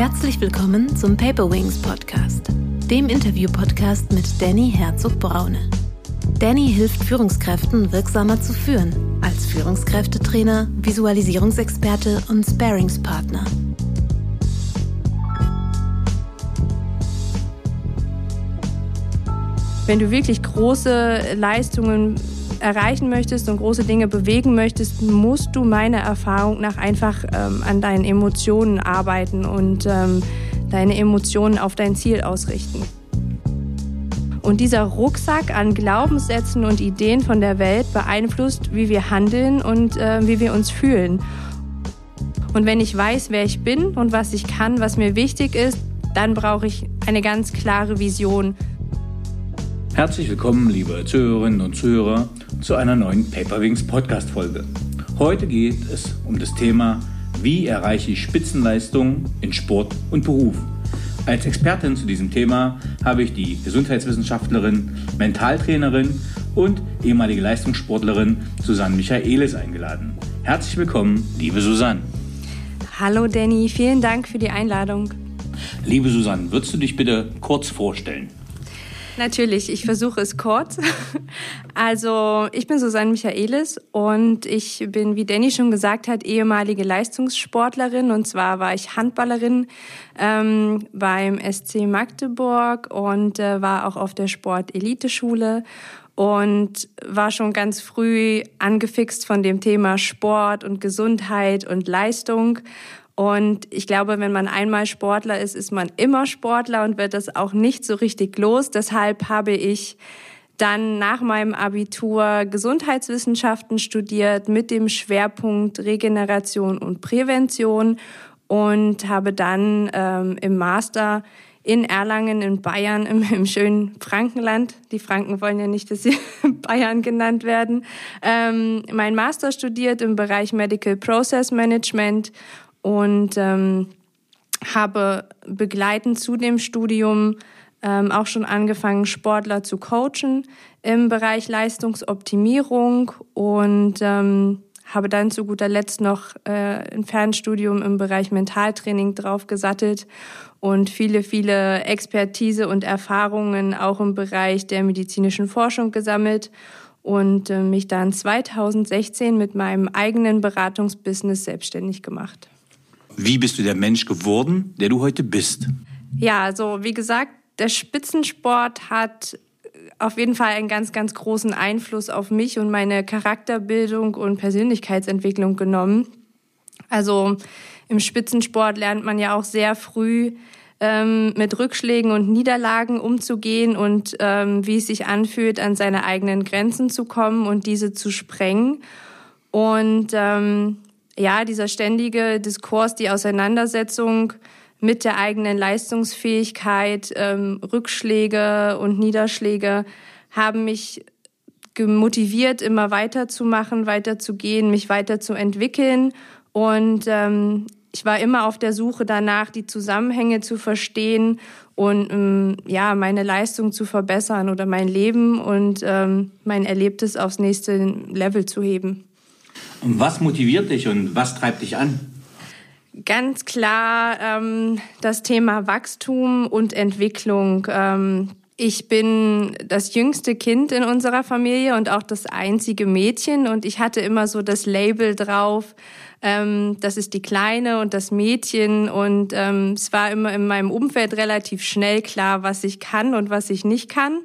Herzlich willkommen zum Paper Wings Podcast, dem Interview-Podcast mit Danny Herzog-Braune. Danny hilft Führungskräften wirksamer zu führen, als Führungskräftetrainer, Visualisierungsexperte und Sparingspartner. Wenn du wirklich große Leistungen erreichen möchtest und große Dinge bewegen möchtest, musst du meiner Erfahrung nach einfach ähm, an deinen Emotionen arbeiten und ähm, deine Emotionen auf dein Ziel ausrichten. Und dieser Rucksack an Glaubenssätzen und Ideen von der Welt beeinflusst, wie wir handeln und äh, wie wir uns fühlen. Und wenn ich weiß, wer ich bin und was ich kann, was mir wichtig ist, dann brauche ich eine ganz klare Vision. Herzlich willkommen, liebe Zuhörerinnen und Zuhörer, zu einer neuen Paperwings Podcast-Folge. Heute geht es um das Thema, wie erreiche ich Spitzenleistung in Sport und Beruf. Als Expertin zu diesem Thema habe ich die Gesundheitswissenschaftlerin, Mentaltrainerin und ehemalige Leistungssportlerin Susanne Michaelis eingeladen. Herzlich willkommen, liebe Susanne. Hallo Danny, vielen Dank für die Einladung. Liebe Susanne, würdest du dich bitte kurz vorstellen? Natürlich, ich versuche es kurz. Also, ich bin Susanne Michaelis und ich bin, wie Danny schon gesagt hat, ehemalige Leistungssportlerin. Und zwar war ich Handballerin ähm, beim SC Magdeburg und äh, war auch auf der Sport-Elite-Schule und war schon ganz früh angefixt von dem Thema Sport und Gesundheit und Leistung und ich glaube, wenn man einmal Sportler ist, ist man immer Sportler und wird das auch nicht so richtig los. Deshalb habe ich dann nach meinem Abitur Gesundheitswissenschaften studiert mit dem Schwerpunkt Regeneration und Prävention und habe dann ähm, im Master in Erlangen in Bayern im, im, schönen Frankenland. Die Franken wollen ja nicht, dass sie Bayern genannt werden. Ähm, mein Master studiert im Bereich Medical Process Management und ähm, habe begleitend zu dem Studium ähm, auch schon angefangen, Sportler zu coachen im Bereich Leistungsoptimierung und ähm, habe dann zu guter Letzt noch äh, ein Fernstudium im Bereich Mentaltraining draufgesattelt und viele, viele Expertise und Erfahrungen auch im Bereich der medizinischen Forschung gesammelt und äh, mich dann 2016 mit meinem eigenen Beratungsbusiness selbstständig gemacht. Wie bist du der Mensch geworden, der du heute bist? Ja, also wie gesagt, der Spitzensport hat auf jeden Fall einen ganz, ganz großen Einfluss auf mich und meine Charakterbildung und Persönlichkeitsentwicklung genommen. Also im Spitzensport lernt man ja auch sehr früh ähm, mit Rückschlägen und Niederlagen umzugehen und ähm, wie es sich anfühlt, an seine eigenen Grenzen zu kommen und diese zu sprengen. Und ähm, ja, dieser ständige Diskurs, die Auseinandersetzung mit der eigenen Leistungsfähigkeit, ähm, Rückschläge und Niederschläge haben mich motiviert, immer weiterzumachen, weiterzugehen, mich weiterzuentwickeln. Und ähm, ich war immer auf der Suche danach, die Zusammenhänge zu verstehen und ähm, ja, meine Leistung zu verbessern oder mein Leben und ähm, mein Erlebtes aufs nächste Level zu heben. Was motiviert dich und was treibt dich an? Ganz klar ähm, das Thema Wachstum und Entwicklung. Ähm, ich bin das jüngste Kind in unserer Familie und auch das einzige Mädchen und ich hatte immer so das Label drauf, ähm, das ist die Kleine und das Mädchen und ähm, es war immer in meinem Umfeld relativ schnell klar, was ich kann und was ich nicht kann.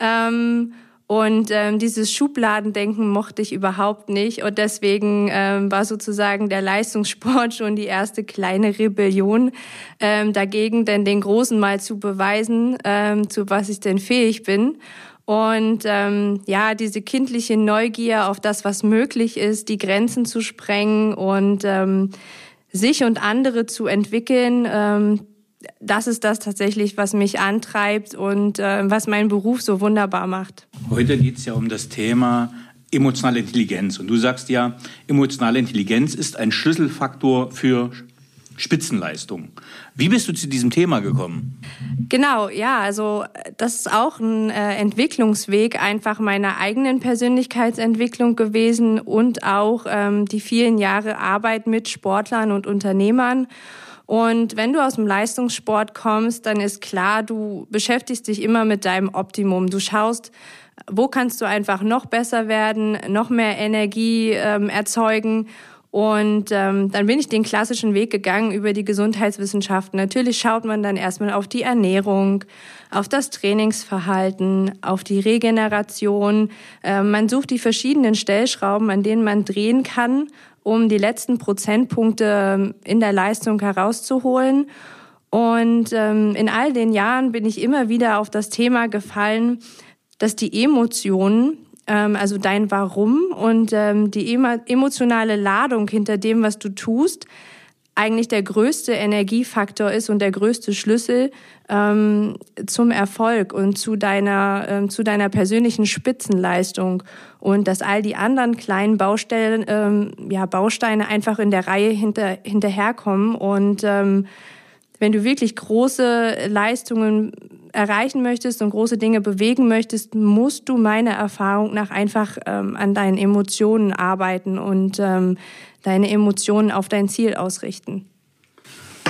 Ähm, und ähm, dieses Schubladendenken mochte ich überhaupt nicht. Und deswegen ähm, war sozusagen der Leistungssport schon die erste kleine Rebellion ähm, dagegen, denn den Großen mal zu beweisen, ähm, zu was ich denn fähig bin. Und ähm, ja, diese kindliche Neugier auf das, was möglich ist, die Grenzen zu sprengen und ähm, sich und andere zu entwickeln, ähm, das ist das tatsächlich, was mich antreibt und äh, was meinen Beruf so wunderbar macht. Heute geht es ja um das Thema emotionale Intelligenz. Und du sagst ja, emotionale Intelligenz ist ein Schlüsselfaktor für Spitzenleistung. Wie bist du zu diesem Thema gekommen? Genau, ja, also das ist auch ein äh, Entwicklungsweg einfach meiner eigenen Persönlichkeitsentwicklung gewesen und auch ähm, die vielen Jahre Arbeit mit Sportlern und Unternehmern. Und wenn du aus dem Leistungssport kommst, dann ist klar, du beschäftigst dich immer mit deinem Optimum. Du schaust, wo kannst du einfach noch besser werden, noch mehr Energie ähm, erzeugen. Und ähm, dann bin ich den klassischen Weg gegangen über die Gesundheitswissenschaften. Natürlich schaut man dann erstmal auf die Ernährung, auf das Trainingsverhalten, auf die Regeneration. Äh, man sucht die verschiedenen Stellschrauben, an denen man drehen kann, um die letzten Prozentpunkte ähm, in der Leistung herauszuholen. Und ähm, in all den Jahren bin ich immer wieder auf das Thema gefallen, dass die Emotionen, ähm, also dein Warum und ähm, die emotionale Ladung hinter dem, was du tust, eigentlich der größte Energiefaktor ist und der größte Schlüssel ähm, zum Erfolg und zu deiner, ähm, zu deiner persönlichen Spitzenleistung. Und dass all die anderen kleinen Baustellen, ähm, ja, Bausteine einfach in der Reihe hinter, hinterherkommen. Und ähm, wenn du wirklich große Leistungen erreichen möchtest und große Dinge bewegen möchtest, musst du meiner Erfahrung nach einfach ähm, an deinen Emotionen arbeiten und ähm, deine Emotionen auf dein Ziel ausrichten.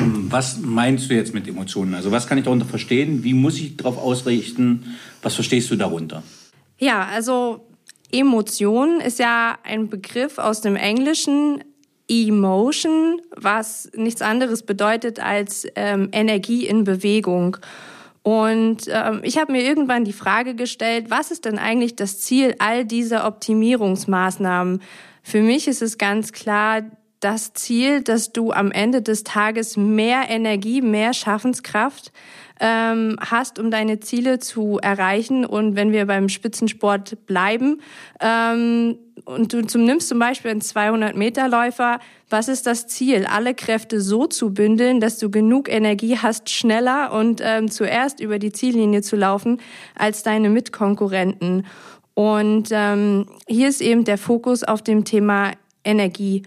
Was meinst du jetzt mit Emotionen? Also was kann ich darunter verstehen? Wie muss ich darauf ausrichten? Was verstehst du darunter? Ja, also Emotion ist ja ein Begriff aus dem Englischen Emotion, was nichts anderes bedeutet als ähm, Energie in Bewegung. Und ähm, ich habe mir irgendwann die Frage gestellt, was ist denn eigentlich das Ziel all dieser Optimierungsmaßnahmen? Für mich ist es ganz klar das Ziel, dass du am Ende des Tages mehr Energie, mehr Schaffenskraft ähm, hast, um deine Ziele zu erreichen. Und wenn wir beim Spitzensport bleiben ähm, und du zum, nimmst zum Beispiel einen 200-Meter-Läufer, was ist das Ziel? Alle Kräfte so zu bündeln, dass du genug Energie hast, schneller und ähm, zuerst über die Ziellinie zu laufen als deine Mitkonkurrenten. Und ähm, hier ist eben der Fokus auf dem Thema Energie.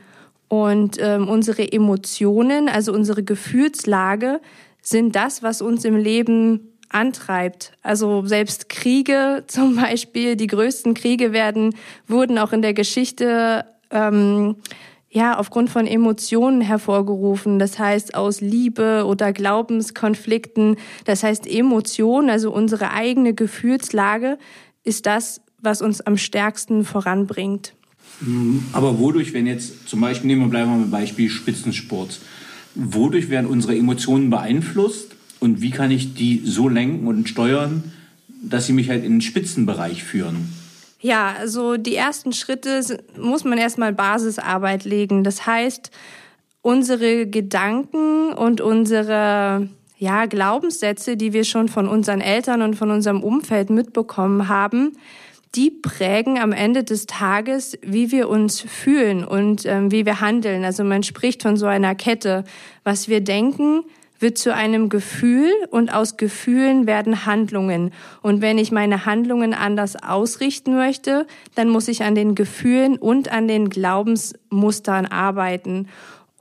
Und ähm, unsere Emotionen, also unsere Gefühlslage, sind das, was uns im Leben antreibt. Also selbst Kriege zum Beispiel, die größten Kriege werden, wurden auch in der Geschichte ähm, ja aufgrund von Emotionen hervorgerufen. Das heißt aus Liebe oder Glaubenskonflikten. Das heißt Emotion, also unsere eigene Gefühlslage, ist das, was uns am stärksten voranbringt. Mhm. Aber wodurch, wenn jetzt zum Beispiel, nehmen wir bleiben wir beim Beispiel Spitzensport, wodurch werden unsere Emotionen beeinflusst und wie kann ich die so lenken und steuern, dass sie mich halt in den Spitzenbereich führen? Ja, also die ersten Schritte muss man erstmal Basisarbeit legen. Das heißt, unsere Gedanken und unsere ja, Glaubenssätze, die wir schon von unseren Eltern und von unserem Umfeld mitbekommen haben, die prägen am Ende des Tages, wie wir uns fühlen und ähm, wie wir handeln. Also man spricht von so einer Kette. Was wir denken, wird zu einem Gefühl und aus Gefühlen werden Handlungen. Und wenn ich meine Handlungen anders ausrichten möchte, dann muss ich an den Gefühlen und an den Glaubensmustern arbeiten.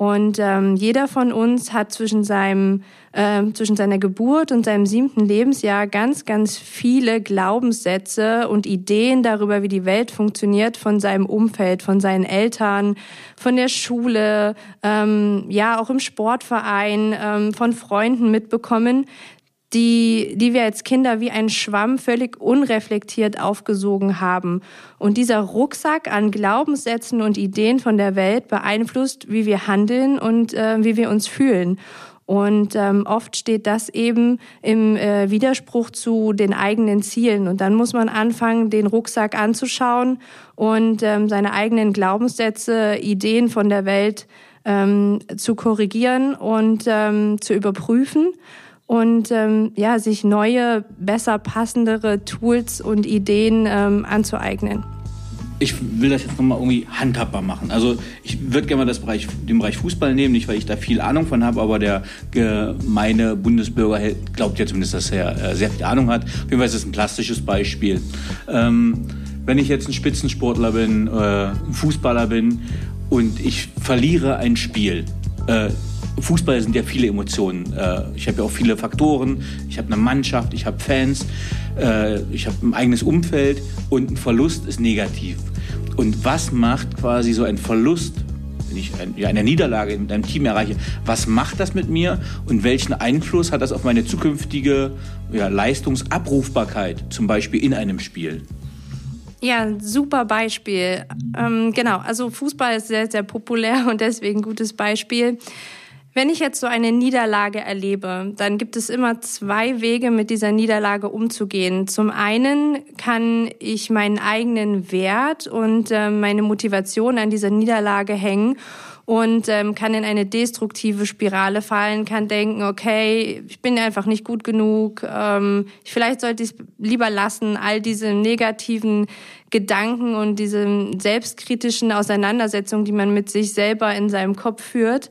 Und ähm, jeder von uns hat zwischen seinem äh, zwischen seiner Geburt und seinem siebten Lebensjahr ganz, ganz viele Glaubenssätze und Ideen darüber, wie die Welt funktioniert, von seinem Umfeld, von seinen Eltern, von der Schule, ähm, ja auch im Sportverein, ähm, von Freunden mitbekommen, die, die wir als Kinder wie ein Schwamm völlig unreflektiert aufgesogen haben. Und dieser Rucksack an Glaubenssätzen und Ideen von der Welt beeinflusst, wie wir handeln und äh, wie wir uns fühlen. Und ähm, oft steht das eben im äh, Widerspruch zu den eigenen Zielen. Und dann muss man anfangen, den Rucksack anzuschauen und ähm, seine eigenen Glaubenssätze, Ideen von der Welt ähm, zu korrigieren und ähm, zu überprüfen und ähm, ja, sich neue, besser passendere Tools und Ideen ähm, anzueignen ich will das jetzt nochmal irgendwie handhabbar machen. Also ich würde gerne mal das Bereich, den Bereich Fußball nehmen, nicht weil ich da viel Ahnung von habe, aber der gemeine Bundesbürger glaubt ja zumindest, dass er äh, sehr viel Ahnung hat. Auf jeden Fall ist es ein plastisches Beispiel. Ähm, wenn ich jetzt ein Spitzensportler bin, äh, ein Fußballer bin und ich verliere ein Spiel, äh, Fußball sind ja viele Emotionen. Äh, ich habe ja auch viele Faktoren. Ich habe eine Mannschaft, ich habe Fans, äh, ich habe ein eigenes Umfeld und ein Verlust ist negativ. Und was macht quasi so ein Verlust wenn ich eine Niederlage mit einem Team erreiche, was macht das mit mir und welchen Einfluss hat das auf meine zukünftige ja, Leistungsabrufbarkeit, zum Beispiel in einem Spiel? Ja, super Beispiel. Ähm, genau, also Fußball ist sehr, sehr populär und deswegen gutes Beispiel. Wenn ich jetzt so eine Niederlage erlebe, dann gibt es immer zwei Wege, mit dieser Niederlage umzugehen. Zum einen kann ich meinen eigenen Wert und äh, meine Motivation an dieser Niederlage hängen und ähm, kann in eine destruktive Spirale fallen, kann denken, okay, ich bin einfach nicht gut genug, ähm, vielleicht sollte ich es lieber lassen, all diese negativen Gedanken und diese selbstkritischen Auseinandersetzungen, die man mit sich selber in seinem Kopf führt.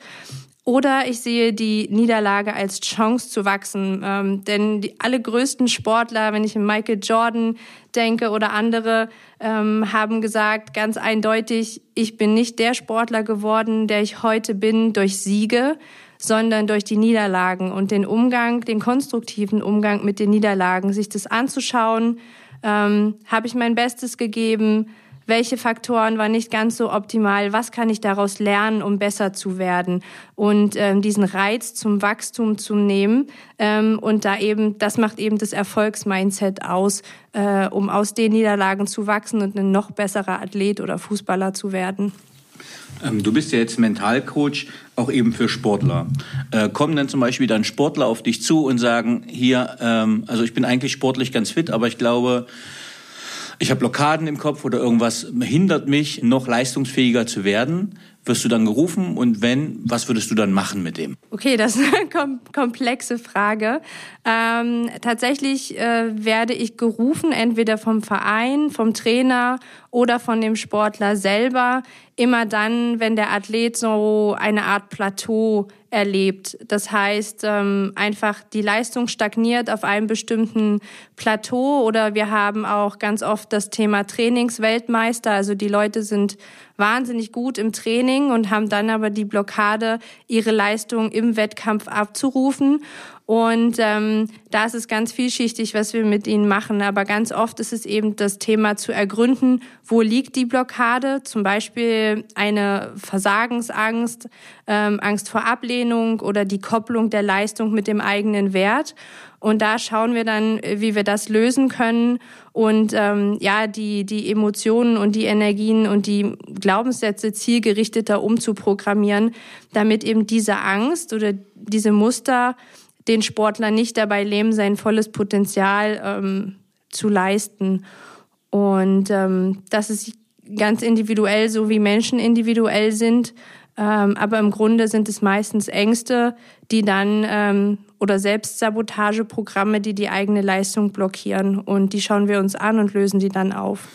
Oder ich sehe die Niederlage als Chance zu wachsen. Ähm, denn die alle größten Sportler, wenn ich an Michael Jordan denke oder andere, ähm, haben gesagt ganz eindeutig, ich bin nicht der Sportler geworden, der ich heute bin durch Siege, sondern durch die Niederlagen und den Umgang, den konstruktiven Umgang mit den Niederlagen, sich das anzuschauen, ähm, habe ich mein Bestes gegeben, welche Faktoren waren nicht ganz so optimal, was kann ich daraus lernen, um besser zu werden und ähm, diesen Reiz zum Wachstum zu nehmen ähm, und da eben, das macht eben das Erfolgsmindset aus, äh, um aus den Niederlagen zu wachsen und ein noch besserer Athlet oder Fußballer zu werden. Ähm, du bist ja jetzt Mentalcoach, auch eben für Sportler. Äh, kommen dann zum Beispiel dann Sportler auf dich zu und sagen, hier, ähm, also ich bin eigentlich sportlich ganz fit, aber ich glaube, ich habe Blockaden im Kopf oder irgendwas hindert mich, noch leistungsfähiger zu werden, wirst du dann gerufen und wenn, was würdest du dann machen mit dem? Okay, das ist eine kom komplexe Frage. Ähm, tatsächlich äh, werde ich gerufen, entweder vom Verein, vom Trainer oder von dem Sportler selber, immer dann, wenn der Athlet so eine Art Plateau erlebt. Das heißt, ähm, einfach die Leistung stagniert auf einem bestimmten Plateau oder wir haben auch ganz oft das Thema Trainingsweltmeister. Also die Leute sind wahnsinnig gut im Training und haben dann aber die Blockade, ihre Leistung im Wettkampf abzurufen. Und ähm, da ist es ganz vielschichtig, was wir mit ihnen machen. Aber ganz oft ist es eben das Thema zu ergründen, wo liegt die Blockade? Zum Beispiel eine Versagensangst, ähm, Angst vor Ablehnung oder die Kopplung der Leistung mit dem eigenen Wert. Und da schauen wir dann, wie wir das lösen können und ähm, ja, die, die Emotionen und die Energien und die Glaubenssätze zielgerichteter umzuprogrammieren, damit eben diese Angst oder diese Muster den Sportler nicht dabei lähmen, sein volles Potenzial ähm, zu leisten. Und ähm, das ist ganz individuell, so wie Menschen individuell sind. Ähm, aber im Grunde sind es meistens Ängste, die dann ähm, oder Selbstsabotageprogramme, die die eigene Leistung blockieren. Und die schauen wir uns an und lösen die dann auf.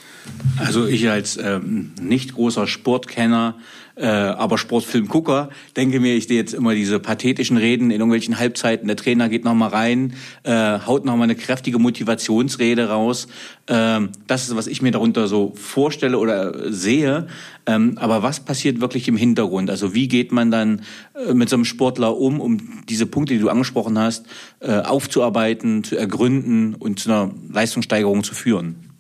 Also ich als ähm, nicht großer Sportkenner äh, aber Sportfilmgucker, denke mir, ich sehe jetzt immer diese pathetischen Reden in irgendwelchen Halbzeiten. Der Trainer geht noch mal rein, äh, haut noch mal eine kräftige Motivationsrede raus. Ähm, das ist, was ich mir darunter so vorstelle oder sehe. Ähm, aber was passiert wirklich im Hintergrund? Also wie geht man dann äh, mit so einem Sportler um, um diese Punkte, die du angesprochen hast, äh, aufzuarbeiten, zu ergründen und zu einer Leistungssteigerung zu führen?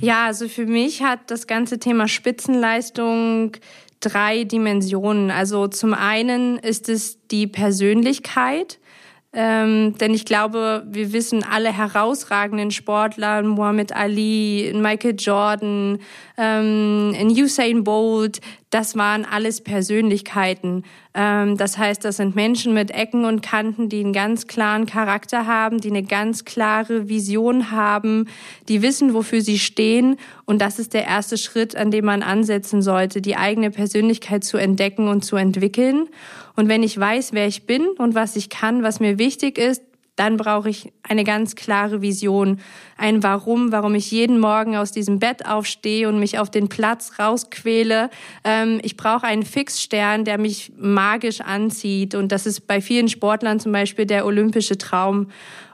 Ja, also für mich hat das ganze Thema Spitzenleistung drei Dimensionen. Also zum einen ist es die Persönlichkeit, ähm, denn ich glaube, wir wissen alle herausragenden Sportler, Muhammad Ali, Michael Jordan, ähm, Usain Bolt, das waren alles Persönlichkeiten. Ähm, das heißt, das sind Menschen mit Ecken und Kanten, die einen ganz klaren Charakter haben, die eine ganz klare Vision haben, die wissen, wofür sie stehen. Und das ist der erste Schritt, an dem man ansetzen sollte, die eigene Persönlichkeit zu entdecken und zu entwickeln. Und wenn ich weiß, wer ich bin und was ich kann, was mir wichtig ist, dann brauche ich eine ganz klare Vision, ein Warum, warum ich jeden Morgen aus diesem Bett aufstehe und mich auf den Platz rausquäle. Ähm, ich brauche einen Fixstern, der mich magisch anzieht. Und das ist bei vielen Sportlern zum Beispiel der olympische Traum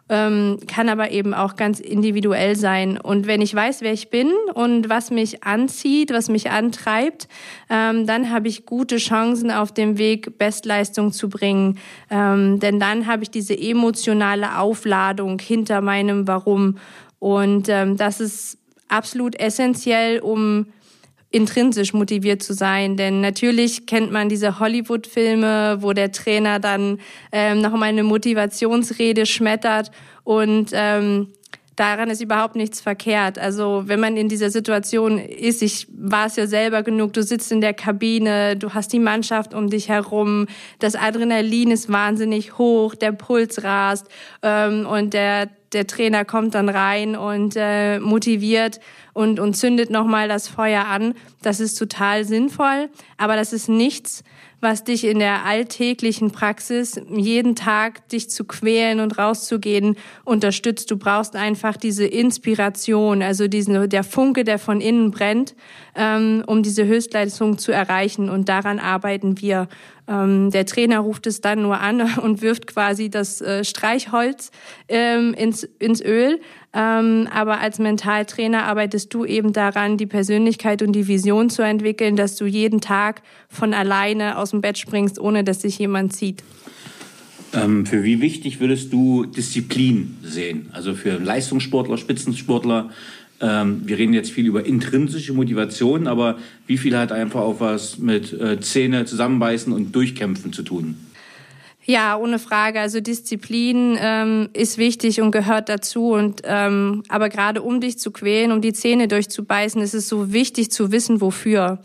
ähm, kann aber eben auch ganz individuell sein. Und wenn ich weiß, wer ich bin und was mich anzieht, was mich antreibt, ähm, dann habe ich gute Chancen auf dem Weg, Bestleistung zu bringen. Ähm, denn dann habe ich diese emotionale Aufladung hinter meinem Warum. Und ähm, das ist absolut essentiell, um intrinsisch motiviert zu sein. Denn natürlich kennt man diese Hollywood-Filme, wo der Trainer dann ähm, nochmal eine Motivationsrede schmettert und ähm, daran ist überhaupt nichts verkehrt. Also wenn man in dieser Situation ist, ich war es ja selber genug, du sitzt in der Kabine, du hast die Mannschaft um dich herum, das Adrenalin ist wahnsinnig hoch, der Puls rast ähm, und der, der Trainer kommt dann rein und äh, motiviert und, und zündet nochmal das Feuer an. Das ist total sinnvoll, aber das ist nichts, was dich in der alltäglichen Praxis, jeden Tag dich zu quälen und rauszugehen, unterstützt. Du brauchst einfach diese Inspiration, also diesen, der Funke, der von innen brennt, ähm, um diese Höchstleistung zu erreichen. Und daran arbeiten wir. Ähm, der Trainer ruft es dann nur an und wirft quasi das äh, Streichholz ähm, ins, ins Öl. Ähm, aber als Mentaltrainer arbeitest du eben daran, die Persönlichkeit und die Vision zu entwickeln, dass du jeden Tag von alleine aus dem Bett springst, ohne dass sich jemand zieht. Ähm, für wie wichtig würdest du Disziplin sehen? Also für Leistungssportler, Spitzensportler. Ähm, wir reden jetzt viel über intrinsische Motivation, aber wie viel hat einfach auch was mit äh, Zähne zusammenbeißen und durchkämpfen zu tun? Ja, ohne Frage. Also Disziplin ähm, ist wichtig und gehört dazu. Und ähm, aber gerade um dich zu quälen, um die Zähne durchzubeißen, ist es so wichtig zu wissen, wofür.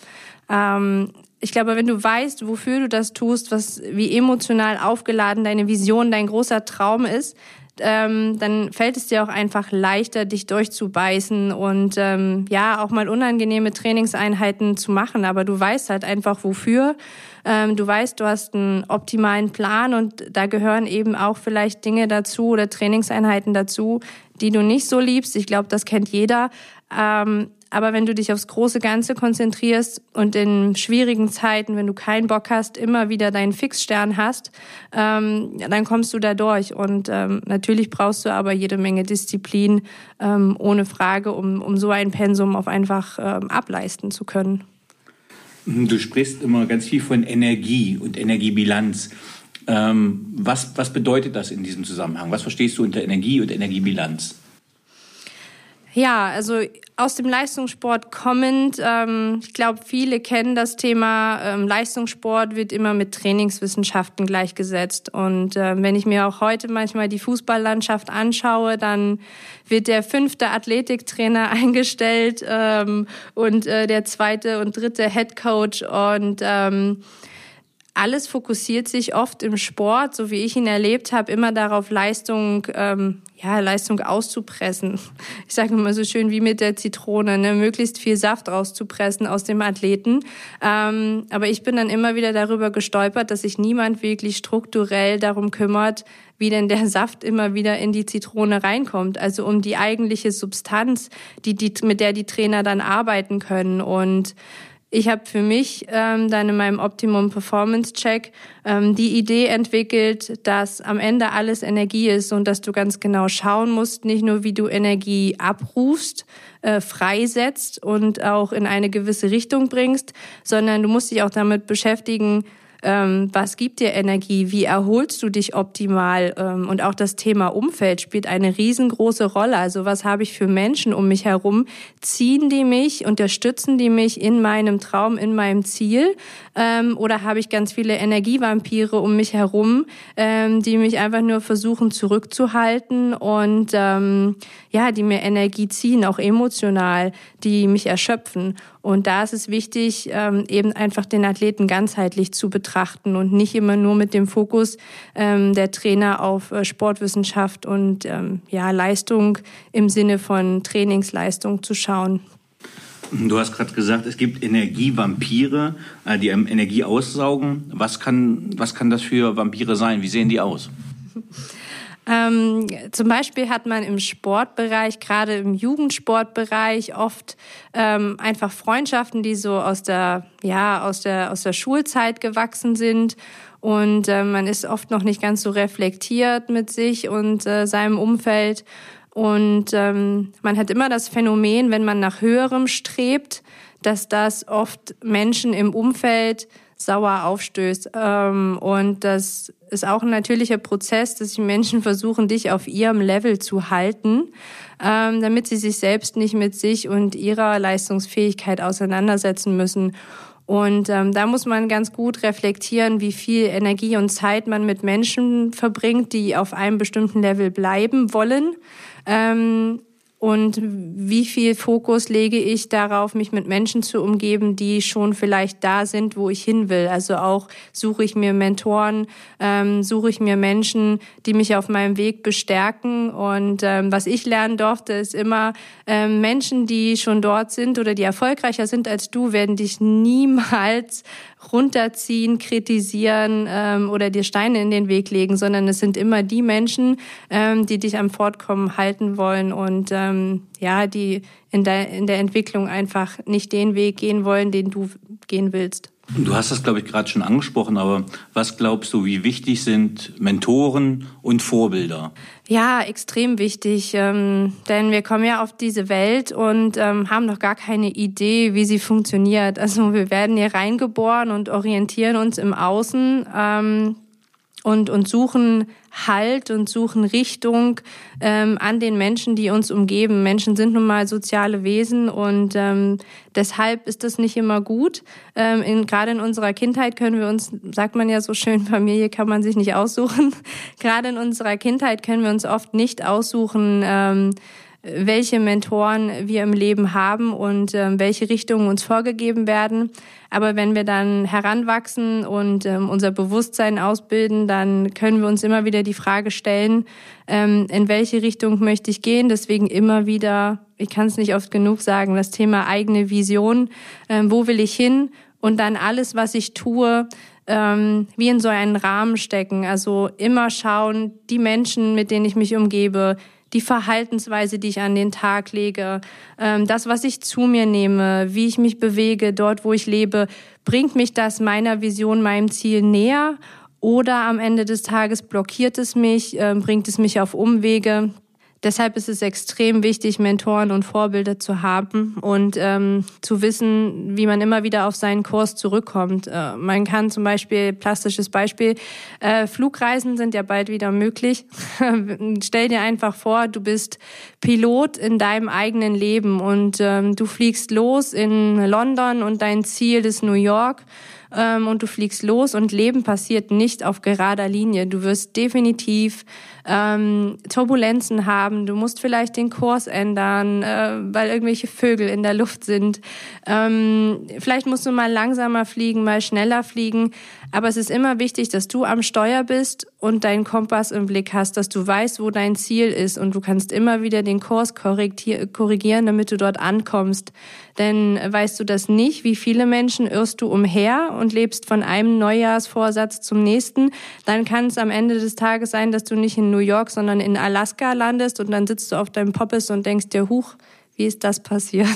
Ähm, ich glaube, wenn du weißt, wofür du das tust, was wie emotional aufgeladen deine Vision, dein großer Traum ist, ähm, dann fällt es dir auch einfach leichter, dich durchzubeißen und ähm, ja, auch mal unangenehme Trainingseinheiten zu machen. Aber du weißt halt einfach wofür. Ähm, du weißt, du hast einen optimalen Plan und da gehören eben auch vielleicht Dinge dazu oder Trainingseinheiten dazu, die du nicht so liebst. Ich glaube, das kennt jeder. Ähm, aber wenn du dich aufs große Ganze konzentrierst und in schwierigen Zeiten, wenn du keinen Bock hast, immer wieder deinen Fixstern hast, ähm, dann kommst du da durch. Und ähm, natürlich brauchst du aber jede Menge Disziplin, ähm, ohne Frage, um, um so ein Pensum auf einfach ähm, ableisten zu können. Du sprichst immer ganz viel von Energie und Energiebilanz. Ähm, was, was bedeutet das in diesem Zusammenhang? Was verstehst du unter Energie und Energiebilanz? Ja, also aus dem Leistungssport kommend, ähm, ich glaube, viele kennen das Thema, ähm, Leistungssport wird immer mit Trainingswissenschaften gleichgesetzt. Und äh, wenn ich mir auch heute manchmal die Fußballlandschaft anschaue, dann wird der fünfte Athletiktrainer eingestellt ähm, und äh, der zweite und dritte Headcoach und ähm, alles fokussiert sich oft im Sport, so wie ich ihn erlebt habe, immer darauf, Leistung, ähm, ja, Leistung auszupressen. Ich sage immer so schön wie mit der Zitrone, ne? möglichst viel Saft rauszupressen aus dem Athleten. Ähm, aber ich bin dann immer wieder darüber gestolpert, dass sich niemand wirklich strukturell darum kümmert, wie denn der Saft immer wieder in die Zitrone reinkommt. Also um die eigentliche Substanz, die, die, mit der die Trainer dann arbeiten können. Und ich habe für mich ähm, dann in meinem Optimum Performance Check ähm, die Idee entwickelt, dass am Ende alles Energie ist und dass du ganz genau schauen musst, nicht nur wie du Energie abrufst, äh, freisetzt und auch in eine gewisse Richtung bringst, sondern du musst dich auch damit beschäftigen, ähm, was gibt dir Energie, wie erholst du dich optimal ähm, und auch das Thema Umfeld spielt eine riesengroße Rolle. Also was habe ich für Menschen um mich herum? Ziehen die mich, unterstützen die mich in meinem Traum, in meinem Ziel ähm, oder habe ich ganz viele Energievampire um mich herum, ähm, die mich einfach nur versuchen zurückzuhalten und ähm, ja, die mir Energie ziehen, auch emotional, die mich erschöpfen. Und da ist es wichtig, ähm, eben einfach den Athleten ganzheitlich zu betrachten und nicht immer nur mit dem Fokus ähm, der Trainer auf äh, Sportwissenschaft und ähm, ja, Leistung im Sinne von Trainingsleistung zu schauen. Du hast gerade gesagt, es gibt Energievampire, äh, die Energie aussaugen. Was kann, was kann das für Vampire sein? Wie sehen die aus? Ähm, zum Beispiel hat man im Sportbereich, gerade im Jugendsportbereich, oft ähm, einfach Freundschaften, die so aus der, ja, aus der, aus der Schulzeit gewachsen sind. Und äh, man ist oft noch nicht ganz so reflektiert mit sich und äh, seinem Umfeld. Und ähm, man hat immer das Phänomen, wenn man nach höherem strebt, dass das oft Menschen im Umfeld sauer aufstößt. Ähm, und das ist auch ein natürlicher Prozess, dass die Menschen versuchen, dich auf ihrem Level zu halten, ähm, damit sie sich selbst nicht mit sich und ihrer Leistungsfähigkeit auseinandersetzen müssen. Und ähm, da muss man ganz gut reflektieren, wie viel Energie und Zeit man mit Menschen verbringt, die auf einem bestimmten Level bleiben wollen. Ähm, und wie viel Fokus lege ich darauf, mich mit Menschen zu umgeben, die schon vielleicht da sind, wo ich hin will. Also auch suche ich mir Mentoren, ähm, suche ich mir Menschen, die mich auf meinem Weg bestärken. Und ähm, was ich lernen durfte, ist immer, ähm, Menschen, die schon dort sind oder die erfolgreicher sind als du, werden dich niemals runterziehen, kritisieren ähm, oder dir Steine in den Weg legen, sondern es sind immer die Menschen, ähm, die dich am Fortkommen halten wollen und ähm, ja, die in der, in der Entwicklung einfach nicht den Weg gehen wollen, den du gehen willst. Du hast das, glaube ich, gerade schon angesprochen, aber was glaubst du, wie wichtig sind Mentoren und Vorbilder? Ja, extrem wichtig, ähm, denn wir kommen ja auf diese Welt und ähm, haben noch gar keine Idee, wie sie funktioniert. Also wir werden hier reingeboren und orientieren uns im Außen. Ähm, und, und suchen Halt und suchen Richtung ähm, an den Menschen, die uns umgeben. Menschen sind nun mal soziale Wesen und ähm, deshalb ist das nicht immer gut. Ähm, in, gerade in unserer Kindheit können wir uns, sagt man ja so schön, Familie kann man sich nicht aussuchen. gerade in unserer Kindheit können wir uns oft nicht aussuchen, ähm, welche Mentoren wir im Leben haben und ähm, welche Richtungen uns vorgegeben werden. Aber wenn wir dann heranwachsen und ähm, unser Bewusstsein ausbilden, dann können wir uns immer wieder die Frage stellen, ähm, in welche Richtung möchte ich gehen. Deswegen immer wieder, ich kann es nicht oft genug sagen, das Thema eigene Vision. Ähm, wo will ich hin? Und dann alles, was ich tue, ähm, wie in so einen Rahmen stecken. Also immer schauen, die Menschen, mit denen ich mich umgebe, die Verhaltensweise, die ich an den Tag lege, ähm, das, was ich zu mir nehme, wie ich mich bewege, dort, wo ich lebe, bringt mich das meiner Vision, meinem Ziel näher oder am Ende des Tages blockiert es mich, ähm, bringt es mich auf Umwege. Deshalb ist es extrem wichtig, Mentoren und Vorbilder zu haben und ähm, zu wissen, wie man immer wieder auf seinen Kurs zurückkommt. Äh, man kann zum Beispiel, plastisches Beispiel, äh, Flugreisen sind ja bald wieder möglich. Stell dir einfach vor, du bist Pilot in deinem eigenen Leben und ähm, du fliegst los in London und dein Ziel ist New York ähm, und du fliegst los und Leben passiert nicht auf gerader Linie. Du wirst definitiv ähm, Turbulenzen haben. Du musst vielleicht den Kurs ändern, äh, weil irgendwelche Vögel in der Luft sind. Ähm, vielleicht musst du mal langsamer fliegen, mal schneller fliegen. Aber es ist immer wichtig, dass du am Steuer bist und deinen Kompass im Blick hast, dass du weißt, wo dein Ziel ist und du kannst immer wieder den Kurs korrigieren, damit du dort ankommst. Denn weißt du das nicht, wie viele Menschen irrst du umher und lebst von einem Neujahrsvorsatz zum nächsten, dann kann es am Ende des Tages sein, dass du nicht in New York, sondern in Alaska landest und dann sitzt du auf deinem Poppes und denkst dir, huch, wie ist das passiert?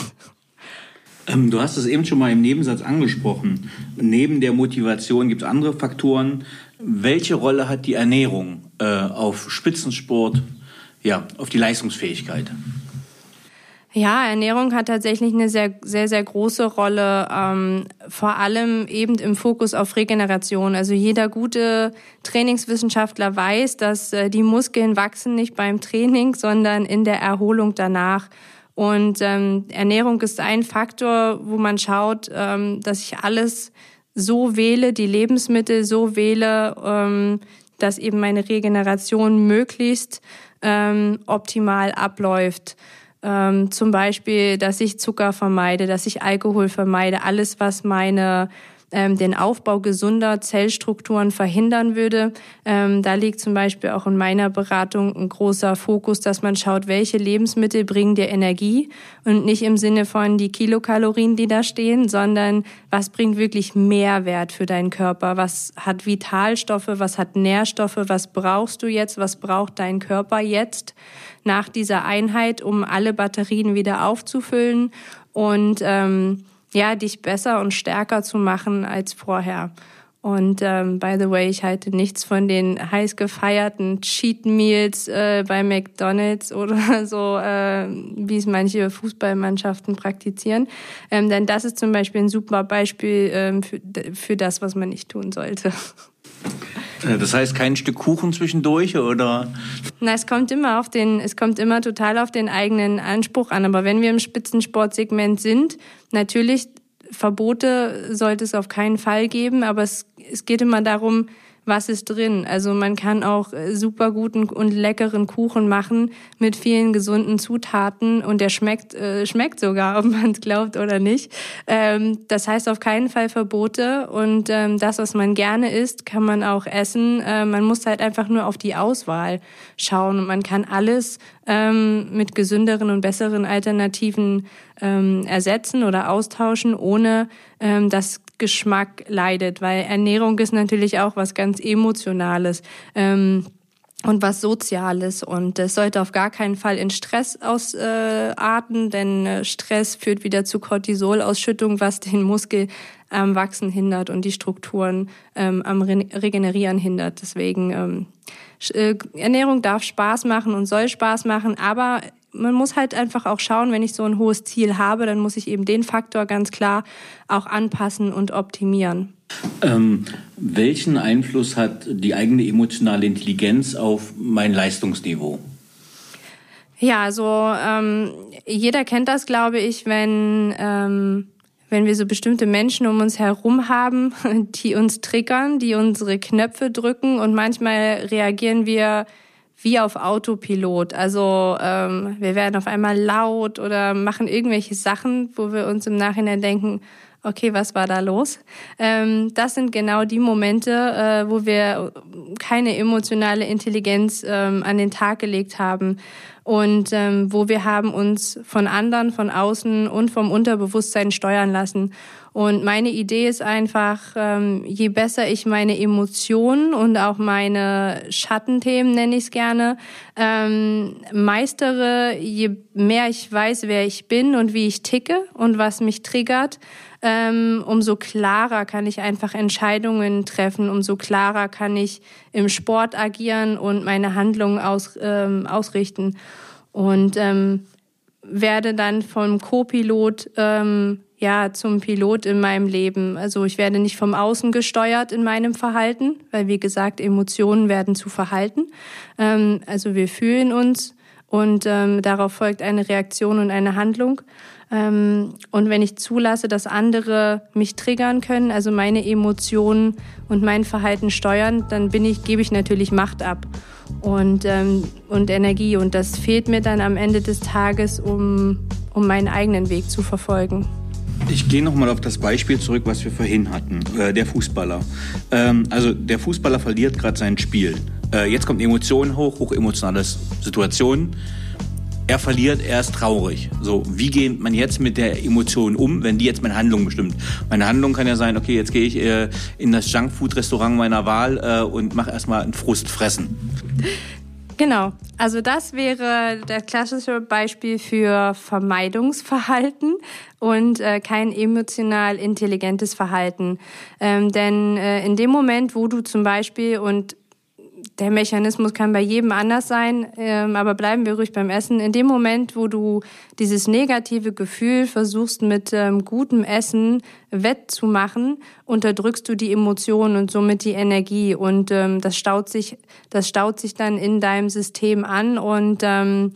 Ähm, du hast es eben schon mal im Nebensatz angesprochen. Neben der Motivation gibt es andere Faktoren. Welche Rolle hat die Ernährung äh, auf Spitzensport, ja, auf die Leistungsfähigkeit? Ja, Ernährung hat tatsächlich eine sehr, sehr, sehr große Rolle, ähm, vor allem eben im Fokus auf Regeneration. Also jeder gute Trainingswissenschaftler weiß, dass äh, die Muskeln wachsen nicht beim Training, sondern in der Erholung danach. Und ähm, Ernährung ist ein Faktor, wo man schaut, ähm, dass ich alles so wähle, die Lebensmittel so wähle, ähm, dass eben meine Regeneration möglichst ähm, optimal abläuft. Ähm, zum Beispiel, dass ich Zucker vermeide, dass ich Alkohol vermeide, alles, was meine ähm, den Aufbau gesunder Zellstrukturen verhindern würde. Ähm, da liegt zum Beispiel auch in meiner Beratung ein großer Fokus, dass man schaut, welche Lebensmittel bringen dir Energie und nicht im Sinne von die Kilokalorien, die da stehen, sondern was bringt wirklich Mehrwert für deinen Körper? Was hat Vitalstoffe? Was hat Nährstoffe? Was brauchst du jetzt? Was braucht dein Körper jetzt nach dieser Einheit, um alle Batterien wieder aufzufüllen? Und ähm, ja, dich besser und stärker zu machen als vorher. Und ähm, by the way, ich halte nichts von den heiß gefeierten Cheat Meals äh, bei McDonald's oder so, äh, wie es manche Fußballmannschaften praktizieren. Ähm, denn das ist zum Beispiel ein super Beispiel ähm, für, für das, was man nicht tun sollte. Äh, das heißt kein Stück Kuchen zwischendurch oder? Na, es kommt immer auf den, es kommt immer total auf den eigenen Anspruch an. Aber wenn wir im Spitzensportsegment sind, natürlich Verbote sollte es auf keinen Fall geben, aber es, es geht immer darum, was ist drin. Also man kann auch äh, super guten und leckeren Kuchen machen mit vielen gesunden Zutaten und der schmeckt, äh, schmeckt sogar, ob man es glaubt oder nicht. Ähm, das heißt auf keinen Fall Verbote und ähm, das, was man gerne isst, kann man auch essen. Äh, man muss halt einfach nur auf die Auswahl schauen und man kann alles ähm, mit gesünderen und besseren Alternativen ähm, ersetzen oder austauschen, ohne ähm, dass Geschmack leidet, weil Ernährung ist natürlich auch was ganz Emotionales. Ähm, und was Soziales. Und es sollte auf gar keinen Fall in Stress ausarten, äh, denn Stress führt wieder zu Cortisolausschüttung, was den Muskel am Wachsen hindert und die Strukturen ähm, am Re Regenerieren hindert. Deswegen ähm, äh, Ernährung darf Spaß machen und soll Spaß machen, aber man muss halt einfach auch schauen, wenn ich so ein hohes Ziel habe, dann muss ich eben den Faktor ganz klar auch anpassen und optimieren. Ähm, welchen Einfluss hat die eigene emotionale Intelligenz auf mein Leistungsniveau? Ja, also ähm, jeder kennt das, glaube ich, wenn ähm, wenn wir so bestimmte Menschen um uns herum haben, die uns triggern, die unsere Knöpfe drücken und manchmal reagieren wir wie auf Autopilot. Also ähm, wir werden auf einmal laut oder machen irgendwelche Sachen, wo wir uns im Nachhinein denken, okay, was war da los? Ähm, das sind genau die Momente, äh, wo wir keine emotionale Intelligenz ähm, an den Tag gelegt haben und ähm, wo wir haben uns von anderen, von außen und vom Unterbewusstsein steuern lassen. Und meine Idee ist einfach, ähm, je besser ich meine Emotionen und auch meine Schattenthemen, nenne ich es gerne, ähm, meistere, je mehr ich weiß, wer ich bin und wie ich ticke und was mich triggert, ähm, umso klarer kann ich einfach Entscheidungen treffen, umso klarer kann ich im Sport agieren und meine Handlungen aus, ähm, ausrichten. Und ähm, werde dann vom Co-Pilot ähm, ja zum Pilot in meinem Leben. Also ich werde nicht vom Außen gesteuert in meinem Verhalten, weil wie gesagt Emotionen werden zu Verhalten. Ähm, also wir fühlen uns und ähm, darauf folgt eine Reaktion und eine Handlung. Ähm, und wenn ich zulasse, dass andere mich triggern können, also meine Emotionen und mein Verhalten steuern, dann bin ich, gebe ich natürlich Macht ab und, ähm, und Energie. Und das fehlt mir dann am Ende des Tages, um, um meinen eigenen Weg zu verfolgen. Ich gehe nochmal auf das Beispiel zurück, was wir vorhin hatten, äh, der Fußballer. Ähm, also der Fußballer verliert gerade sein Spiel. Äh, jetzt kommt Emotionen hoch, hochemotionale Situationen er verliert, er ist traurig. So, wie geht man jetzt mit der Emotion um, wenn die jetzt meine Handlung bestimmt? Meine Handlung kann ja sein, okay, jetzt gehe ich äh, in das Junkfood-Restaurant meiner Wahl äh, und mache erstmal einen Frust fressen. Genau, also das wäre das klassische Beispiel für Vermeidungsverhalten und äh, kein emotional intelligentes Verhalten. Ähm, denn äh, in dem Moment, wo du zum Beispiel, und der Mechanismus kann bei jedem anders sein, ähm, aber bleiben wir ruhig beim Essen. In dem Moment, wo du dieses negative Gefühl versuchst mit ähm, gutem Essen wettzumachen, unterdrückst du die Emotionen und somit die Energie und ähm, das staut sich, das staut sich dann in deinem System an und ähm,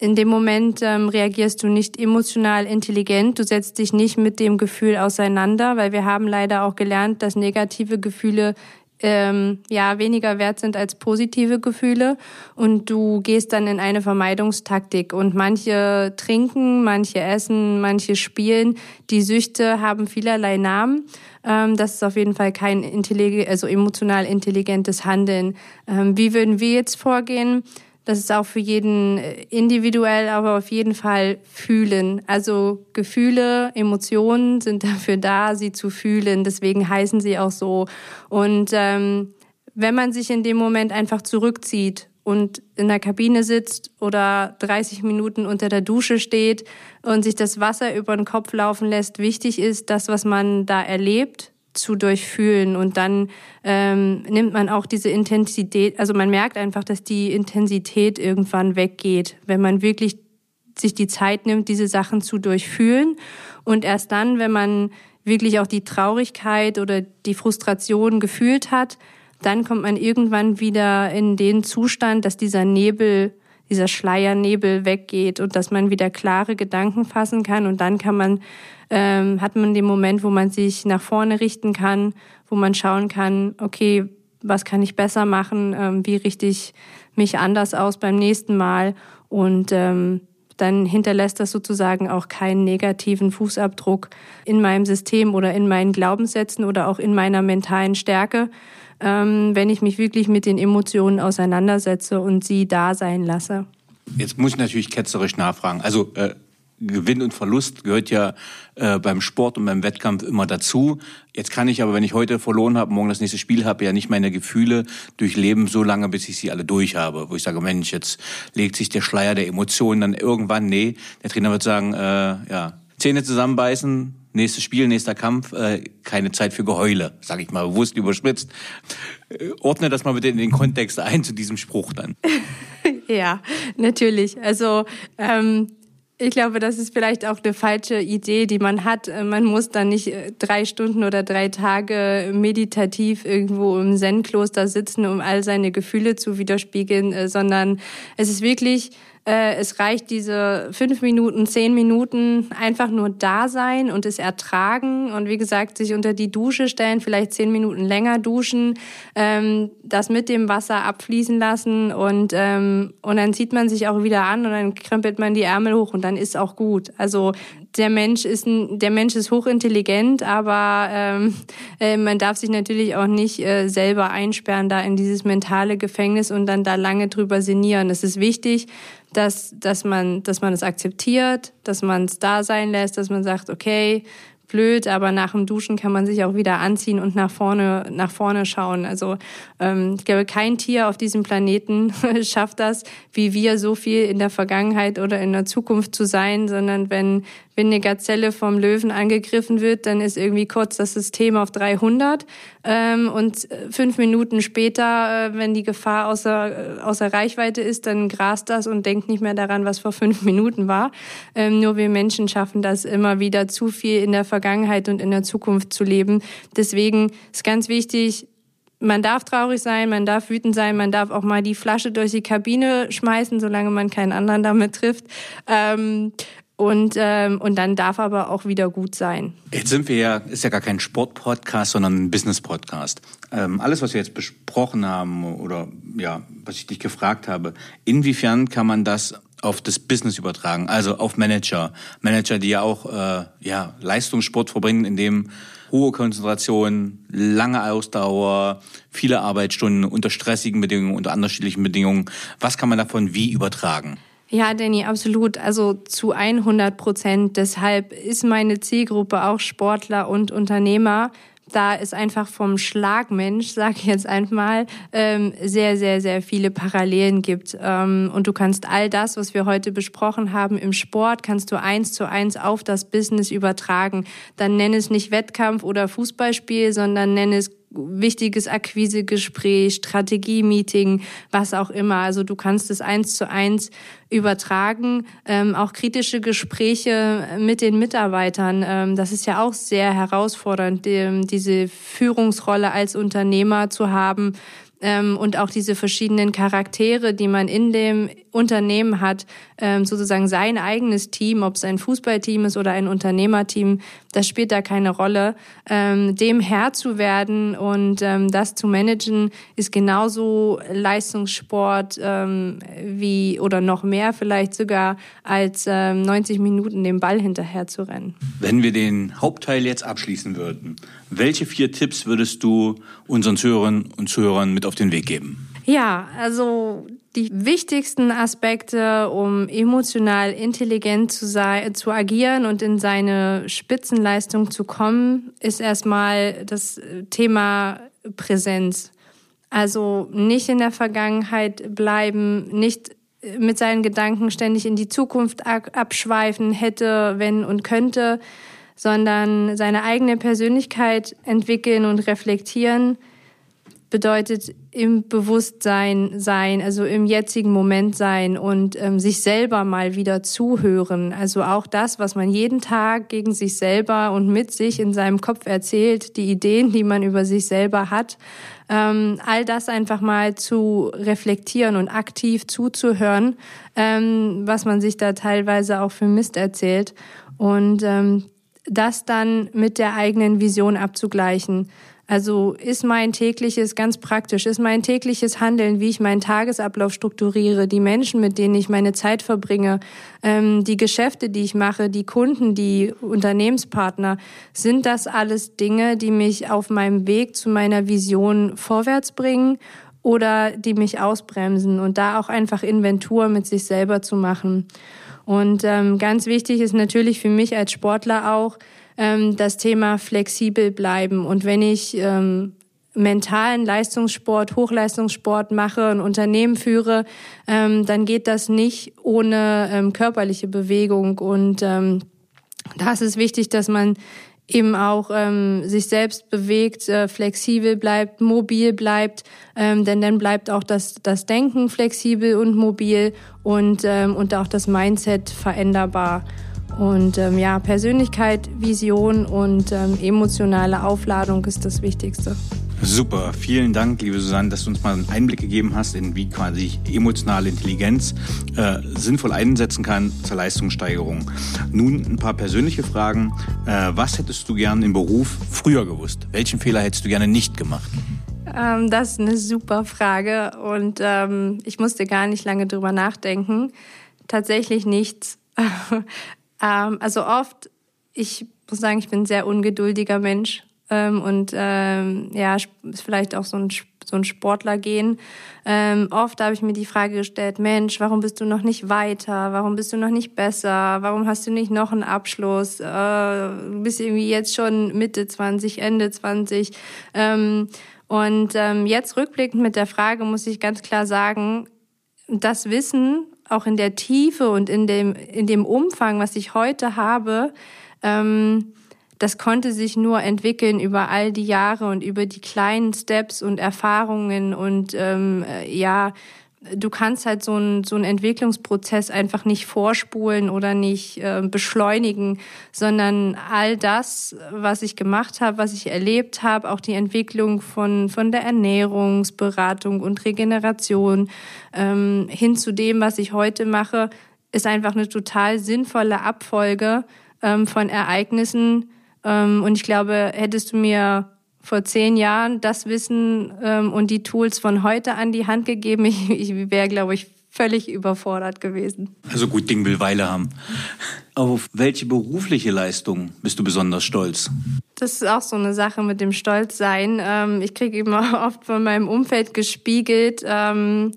in dem Moment ähm, reagierst du nicht emotional intelligent, du setzt dich nicht mit dem Gefühl auseinander, weil wir haben leider auch gelernt, dass negative Gefühle ähm, ja weniger wert sind als positive Gefühle und du gehst dann in eine Vermeidungstaktik und manche trinken, manche essen, manche spielen. Die Süchte haben vielerlei Namen. Ähm, das ist auf jeden Fall kein intellig also emotional intelligentes Handeln. Ähm, wie würden wir jetzt vorgehen? Das ist auch für jeden äh, individuell, aber auf jeden Fall fühlen. Also Gefühle, Emotionen sind dafür da, sie zu fühlen. Deswegen heißen sie auch so. Und ähm, wenn man sich in dem Moment einfach zurückzieht und in der Kabine sitzt oder 30 Minuten unter der Dusche steht und sich das Wasser über den Kopf laufen lässt, wichtig ist, das, was man da erlebt, zu durchfühlen. Und dann ähm, nimmt man auch diese Intensität, also man merkt einfach, dass die Intensität irgendwann weggeht, wenn man wirklich sich die Zeit nimmt, diese Sachen zu durchfühlen. Und erst dann, wenn man wirklich auch die Traurigkeit oder die Frustration gefühlt hat, dann kommt man irgendwann wieder in den Zustand, dass dieser Nebel, dieser Schleiernebel weggeht und dass man wieder klare Gedanken fassen kann. Und dann kann man ähm, hat man den Moment, wo man sich nach vorne richten kann, wo man schauen kann, okay, was kann ich besser machen, ähm, wie richte ich mich anders aus beim nächsten Mal? Und ähm, dann hinterlässt das sozusagen auch keinen negativen Fußabdruck in meinem System oder in meinen Glaubenssätzen oder auch in meiner mentalen Stärke, ähm, wenn ich mich wirklich mit den Emotionen auseinandersetze und sie da sein lasse. Jetzt muss ich natürlich ketzerisch nachfragen. Also äh, Gewinn und Verlust gehört ja äh, beim Sport und beim Wettkampf immer dazu. Jetzt kann ich aber, wenn ich heute verloren habe, morgen das nächste Spiel habe, ja nicht meine Gefühle durchleben, so lange, bis ich sie alle durch habe. Wo ich sage, Mensch, jetzt legt sich der Schleier der Emotionen dann irgendwann. Nee, der Trainer wird sagen, äh, ja, Zähne zusammenbeißen, nächstes Spiel, nächster Kampf, äh, keine Zeit für Geheule, sage ich mal, bewusst überspitzt. Äh, ordne das mal bitte in den Kontext ein zu diesem Spruch dann. ja, natürlich. Also ähm, ich glaube, das ist vielleicht auch eine falsche Idee, die man hat. Man muss dann nicht äh, drei Stunden oder drei Tage meditativ irgendwo im Zen-Kloster sitzen, um all seine Gefühle zu widerspiegeln, äh, sondern es ist wirklich äh, es reicht diese fünf Minuten, zehn Minuten einfach nur da sein und es ertragen und wie gesagt, sich unter die Dusche stellen, vielleicht zehn Minuten länger duschen, ähm, das mit dem Wasser abfließen lassen und, ähm, und dann zieht man sich auch wieder an und dann krempelt man die Ärmel hoch und dann ist auch gut. Also der Mensch ist ein, der Mensch ist hochintelligent, aber ähm, äh, man darf sich natürlich auch nicht äh, selber einsperren da in dieses mentale Gefängnis und dann da lange drüber sinnieren. Es ist wichtig, dass, dass, man, dass man es akzeptiert, dass man es da sein lässt, dass man sagt, okay, blöd, aber nach dem Duschen kann man sich auch wieder anziehen und nach vorne, nach vorne schauen. Also ähm, ich glaube, kein Tier auf diesem Planeten schafft das, wie wir, so viel in der Vergangenheit oder in der Zukunft zu sein, sondern wenn wenn eine Gazelle vom Löwen angegriffen wird, dann ist irgendwie kurz das System auf 300 ähm, und äh, fünf Minuten später, äh, wenn die Gefahr außer, äh, außer Reichweite ist, dann grast das und denkt nicht mehr daran, was vor fünf Minuten war. Ähm, nur wir Menschen schaffen das immer wieder zu viel in der Vergangenheit und in der Zukunft zu leben. Deswegen ist ganz wichtig, man darf traurig sein, man darf wütend sein, man darf auch mal die Flasche durch die Kabine schmeißen, solange man keinen anderen damit trifft. Ähm, und, ähm, und dann darf aber auch wieder gut sein. Jetzt sind wir ja, ist ja gar kein Sport-Podcast, sondern ein Business-Podcast. Ähm, alles, was wir jetzt besprochen haben oder ja, was ich dich gefragt habe, inwiefern kann man das auf das Business übertragen, also auf Manager, Manager, die ja auch äh, ja Leistungssport verbringen, in dem hohe Konzentration, lange Ausdauer, viele Arbeitsstunden unter stressigen Bedingungen, unter unterschiedlichen Bedingungen. Was kann man davon wie übertragen? Ja, Danny, absolut. Also zu 100 Prozent. Deshalb ist meine Zielgruppe auch Sportler und Unternehmer. Da ist einfach vom Schlagmensch, sage ich jetzt einfach ähm, sehr, sehr, sehr viele Parallelen gibt. Ähm, und du kannst all das, was wir heute besprochen haben im Sport, kannst du eins zu eins auf das Business übertragen. Dann nenn es nicht Wettkampf oder Fußballspiel, sondern nenn es wichtiges Akquisegespräch, Strategie-Meeting, was auch immer. Also du kannst es eins zu eins übertragen. Ähm, auch kritische Gespräche mit den Mitarbeitern. Ähm, das ist ja auch sehr herausfordernd, die, diese Führungsrolle als Unternehmer zu haben und auch diese verschiedenen Charaktere, die man in dem Unternehmen hat, ähm, sozusagen sein eigenes Team, ob es ein Fußballteam ist oder ein Unternehmerteam, das spielt da keine Rolle. Ähm, dem Herr zu werden und ähm, das zu managen, ist genauso Leistungssport ähm, wie oder noch mehr vielleicht sogar als ähm, 90 Minuten dem Ball hinterher zu rennen. Wenn wir den Hauptteil jetzt abschließen würden, welche vier Tipps würdest du unseren Zuhörern und Zuhörern mit auf den Weg geben? Ja, also die wichtigsten Aspekte, um emotional intelligent zu sein, zu agieren und in seine Spitzenleistung zu kommen, ist erstmal das Thema Präsenz. Also nicht in der Vergangenheit bleiben, nicht mit seinen Gedanken ständig in die Zukunft abschweifen, hätte, wenn und könnte, sondern seine eigene Persönlichkeit entwickeln und reflektieren bedeutet im Bewusstsein sein, also im jetzigen Moment sein und ähm, sich selber mal wieder zuhören. Also auch das, was man jeden Tag gegen sich selber und mit sich in seinem Kopf erzählt, die Ideen, die man über sich selber hat, ähm, all das einfach mal zu reflektieren und aktiv zuzuhören, ähm, was man sich da teilweise auch für Mist erzählt und ähm, das dann mit der eigenen Vision abzugleichen. Also ist mein tägliches, ganz praktisch, ist mein tägliches Handeln, wie ich meinen Tagesablauf strukturiere, die Menschen, mit denen ich meine Zeit verbringe, ähm, die Geschäfte, die ich mache, die Kunden, die Unternehmenspartner, sind das alles Dinge, die mich auf meinem Weg zu meiner Vision vorwärts bringen oder die mich ausbremsen und da auch einfach Inventur mit sich selber zu machen. Und ähm, ganz wichtig ist natürlich für mich als Sportler auch, ähm, das Thema flexibel bleiben. Und wenn ich ähm, mentalen Leistungssport, Hochleistungssport mache, ein Unternehmen führe, ähm, dann geht das nicht ohne ähm, körperliche Bewegung. Und ähm, da ist wichtig, dass man eben auch ähm, sich selbst bewegt, äh, flexibel bleibt, mobil bleibt, ähm, denn dann bleibt auch das, das Denken flexibel und mobil und, ähm, und auch das Mindset veränderbar. Und ähm, ja, Persönlichkeit, Vision und ähm, emotionale Aufladung ist das Wichtigste. Super, vielen Dank, liebe Susanne, dass du uns mal einen Einblick gegeben hast, in wie quasi emotionale Intelligenz äh, sinnvoll einsetzen kann zur Leistungssteigerung. Nun ein paar persönliche Fragen. Äh, was hättest du gern im Beruf früher gewusst? Welchen Fehler hättest du gerne nicht gemacht? Ähm, das ist eine super Frage und ähm, ich musste gar nicht lange drüber nachdenken. Tatsächlich nichts. Ähm, also oft, ich muss sagen, ich bin ein sehr ungeduldiger Mensch ähm, und ähm, ja, ist vielleicht auch so ein so ein Sportler gehen. Ähm, oft habe ich mir die Frage gestellt, Mensch, warum bist du noch nicht weiter? Warum bist du noch nicht besser? Warum hast du nicht noch einen Abschluss? Äh, du bist irgendwie jetzt schon Mitte 20, Ende 20. Ähm, und ähm, jetzt rückblickend mit der Frage muss ich ganz klar sagen, das Wissen auch in der Tiefe und in dem, in dem Umfang, was ich heute habe, ähm, das konnte sich nur entwickeln über all die Jahre und über die kleinen Steps und Erfahrungen und ähm, ja, du kannst halt so einen so einen Entwicklungsprozess einfach nicht vorspulen oder nicht äh, beschleunigen, sondern all das, was ich gemacht habe, was ich erlebt habe, auch die Entwicklung von von der Ernährungsberatung und Regeneration ähm, hin zu dem, was ich heute mache, ist einfach eine total sinnvolle Abfolge ähm, von Ereignissen. Ähm, und ich glaube, hättest du mir vor zehn Jahren das Wissen ähm, und die Tools von heute an die Hand gegeben, ich, ich wäre, glaube ich, völlig überfordert gewesen. Also gut Ding will Weile haben. Auf welche berufliche Leistung bist du besonders stolz? Das ist auch so eine Sache mit dem Stolzsein. Ähm, ich kriege immer oft von meinem Umfeld gespiegelt, ähm,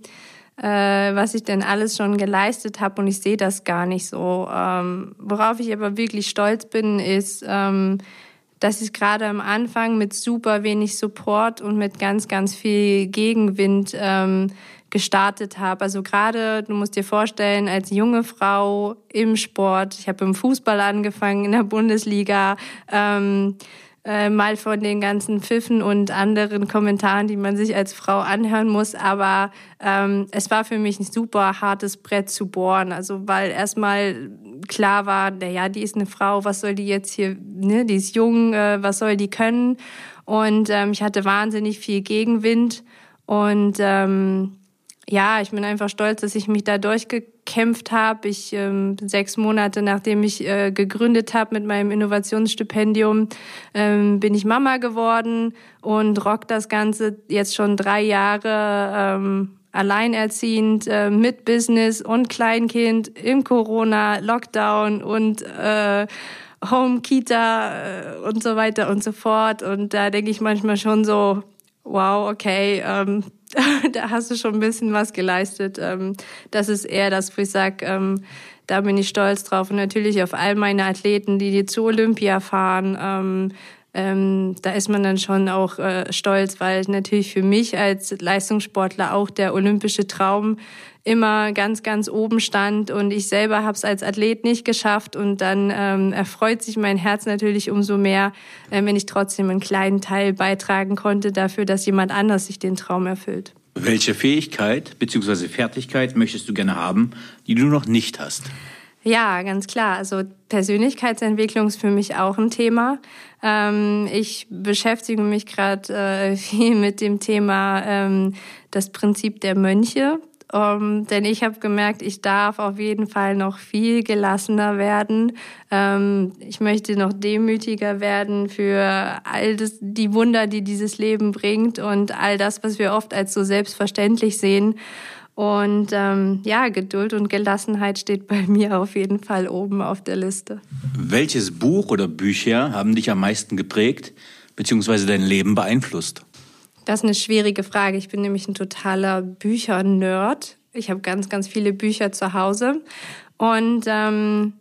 äh, was ich denn alles schon geleistet habe und ich sehe das gar nicht so. Ähm, worauf ich aber wirklich stolz bin, ist, ähm, dass ich gerade am Anfang mit super wenig Support und mit ganz, ganz viel Gegenwind ähm, gestartet habe. Also gerade, du musst dir vorstellen, als junge Frau im Sport, ich habe im Fußball angefangen, in der Bundesliga, ähm, äh, mal von den ganzen Pfiffen und anderen Kommentaren, die man sich als Frau anhören muss. Aber ähm, es war für mich ein super hartes Brett zu bohren. Also weil erstmal klar war, naja, die ist eine Frau, was soll die jetzt hier, ne, die ist jung, äh, was soll die können? Und ähm, ich hatte wahnsinnig viel Gegenwind und ähm, ja, ich bin einfach stolz, dass ich mich da durchgekämpft habe. Ich ähm, sechs Monate nachdem ich äh, gegründet habe mit meinem Innovationsstipendium, ähm, bin ich Mama geworden und rock das Ganze jetzt schon drei Jahre ähm, alleinerziehend äh, mit Business und Kleinkind im Corona Lockdown und äh, Home Kita äh, und so weiter und so fort. Und da denke ich manchmal schon so, wow, okay. Ähm, da hast du schon ein bisschen was geleistet. Ähm, das ist eher das, wo ich sage, ähm, da bin ich stolz drauf. Und natürlich auf all meine Athleten, die die zu Olympia fahren, ähm, da ist man dann schon auch äh, stolz, weil natürlich für mich als Leistungssportler auch der olympische Traum immer ganz, ganz oben stand und ich selber habe es als Athlet nicht geschafft und dann ähm, erfreut sich mein Herz natürlich umso mehr, äh, wenn ich trotzdem einen kleinen Teil beitragen konnte dafür, dass jemand anders sich den Traum erfüllt. Welche Fähigkeit bzw. Fertigkeit möchtest du gerne haben, die du noch nicht hast? Ja, ganz klar. Also Persönlichkeitsentwicklung ist für mich auch ein Thema. Ähm, ich beschäftige mich gerade äh, viel mit dem Thema ähm, das Prinzip der Mönche. Ähm, denn ich habe gemerkt, ich darf auf jeden Fall noch viel gelassener werden. Ich möchte noch demütiger werden für all das, die Wunder, die dieses Leben bringt und all das, was wir oft als so selbstverständlich sehen. Und ähm, ja, Geduld und Gelassenheit steht bei mir auf jeden Fall oben auf der Liste. Welches Buch oder Bücher haben dich am meisten geprägt bzw. dein Leben beeinflusst? Das ist eine schwierige Frage. Ich bin nämlich ein totaler Bücher-Nerd. Ich habe ganz, ganz viele Bücher zu Hause. Und ähm,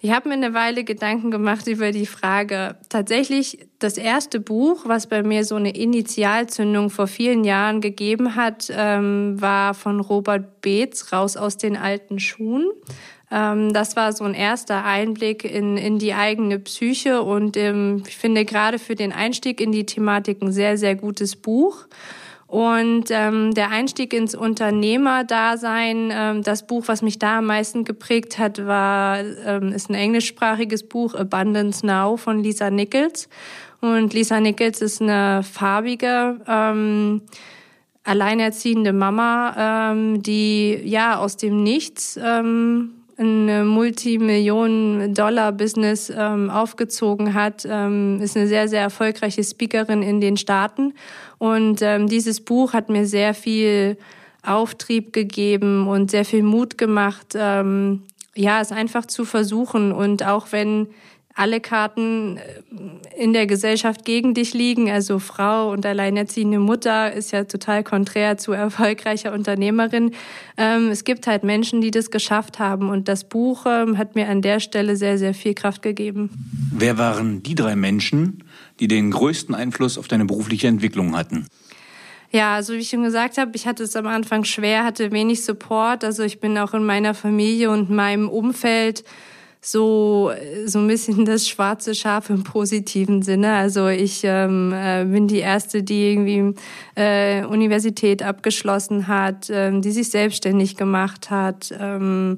ich habe mir eine Weile Gedanken gemacht über die Frage. Tatsächlich das erste Buch, was bei mir so eine Initialzündung vor vielen Jahren gegeben hat, ähm, war von Robert Beetz, Raus aus den alten Schuhen. Ähm, das war so ein erster Einblick in, in die eigene Psyche und ähm, ich finde gerade für den Einstieg in die Thematik ein sehr, sehr gutes Buch. Und ähm, der Einstieg ins Unternehmerdasein, ähm, das Buch, was mich da am meisten geprägt hat, war ähm, ist ein englischsprachiges Buch Abundance Now von Lisa Nichols. Und Lisa Nichols ist eine farbige ähm, alleinerziehende Mama, ähm, die ja aus dem Nichts ähm, ein Multimillionen-Dollar-Business ähm, aufgezogen hat, ähm, ist eine sehr, sehr erfolgreiche Speakerin in den Staaten. Und ähm, dieses Buch hat mir sehr viel Auftrieb gegeben und sehr viel Mut gemacht, ähm, ja, es einfach zu versuchen. Und auch wenn alle Karten äh, in der Gesellschaft gegen dich liegen. Also Frau und alleinerziehende Mutter ist ja total konträr zu erfolgreicher Unternehmerin. Ähm, es gibt halt Menschen, die das geschafft haben. Und das Buch ähm, hat mir an der Stelle sehr, sehr viel Kraft gegeben. Wer waren die drei Menschen, die den größten Einfluss auf deine berufliche Entwicklung hatten? Ja, also wie ich schon gesagt habe, ich hatte es am Anfang schwer, hatte wenig Support. Also ich bin auch in meiner Familie und meinem Umfeld so so ein bisschen das schwarze Schaf im positiven Sinne. Also ich ähm, äh, bin die erste, die irgendwie äh, Universität abgeschlossen hat, ähm, die sich selbstständig gemacht hat ähm,